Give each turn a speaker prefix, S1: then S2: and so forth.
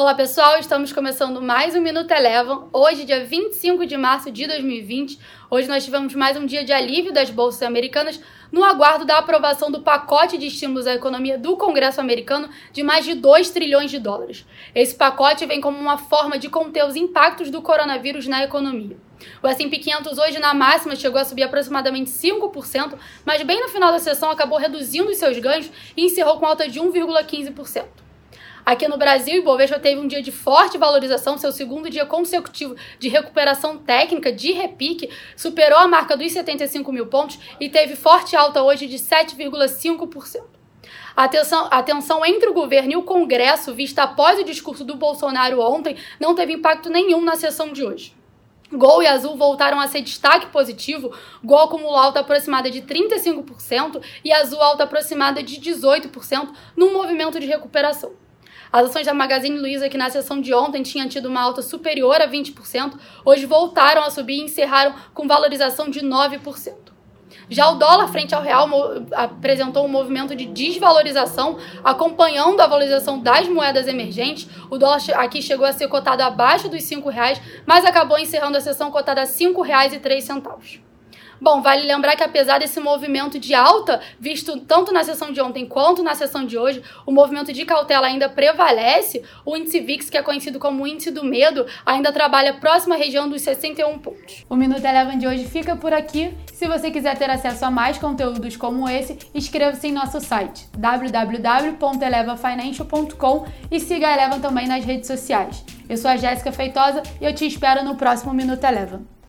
S1: Olá pessoal, estamos começando mais um Minuto Elevam. Hoje, dia 25 de março de 2020. Hoje nós tivemos mais um dia de alívio das bolsas americanas no aguardo da aprovação do pacote de estímulos à economia do Congresso americano de mais de 2 trilhões de dólares. Esse pacote vem como uma forma de conter os impactos do coronavírus na economia. O S&P 500 hoje na máxima chegou a subir aproximadamente 5%, mas bem no final da sessão acabou reduzindo os seus ganhos e encerrou com alta de 1,15%. Aqui no Brasil, o Ibovespa teve um dia de forte valorização, seu segundo dia consecutivo de recuperação técnica, de repique, superou a marca dos 75 mil pontos e teve forte alta hoje de 7,5%. A tensão, a tensão entre o governo e o Congresso, vista após o discurso do Bolsonaro ontem, não teve impacto nenhum na sessão de hoje. Gol e Azul voltaram a ser destaque positivo. Gol acumulou alta aproximada de 35% e Azul alta aproximada de 18% num movimento de recuperação. As ações da Magazine Luiza, que na sessão de ontem tinham tido uma alta superior a 20%, hoje voltaram a subir e encerraram com valorização de 9%. Já o dólar frente ao real apresentou um movimento de desvalorização, acompanhando a valorização das moedas emergentes. O dólar aqui chegou a ser cotado abaixo dos R$ reais, mas acabou encerrando a sessão cotada a R$ 5,03. Bom, vale lembrar que apesar desse movimento de alta, visto tanto na sessão de ontem quanto na sessão de hoje, o movimento de cautela ainda prevalece. O índice VIX, que é conhecido como índice do medo, ainda trabalha próxima região dos 61 pontos. O Minuto Eleven de hoje fica por aqui. Se você quiser ter acesso a mais conteúdos como esse, inscreva-se em nosso site www.elevafinancial.com e siga a Eleven também nas redes sociais. Eu sou a Jéssica Feitosa e eu te espero no próximo Minuto Eleven.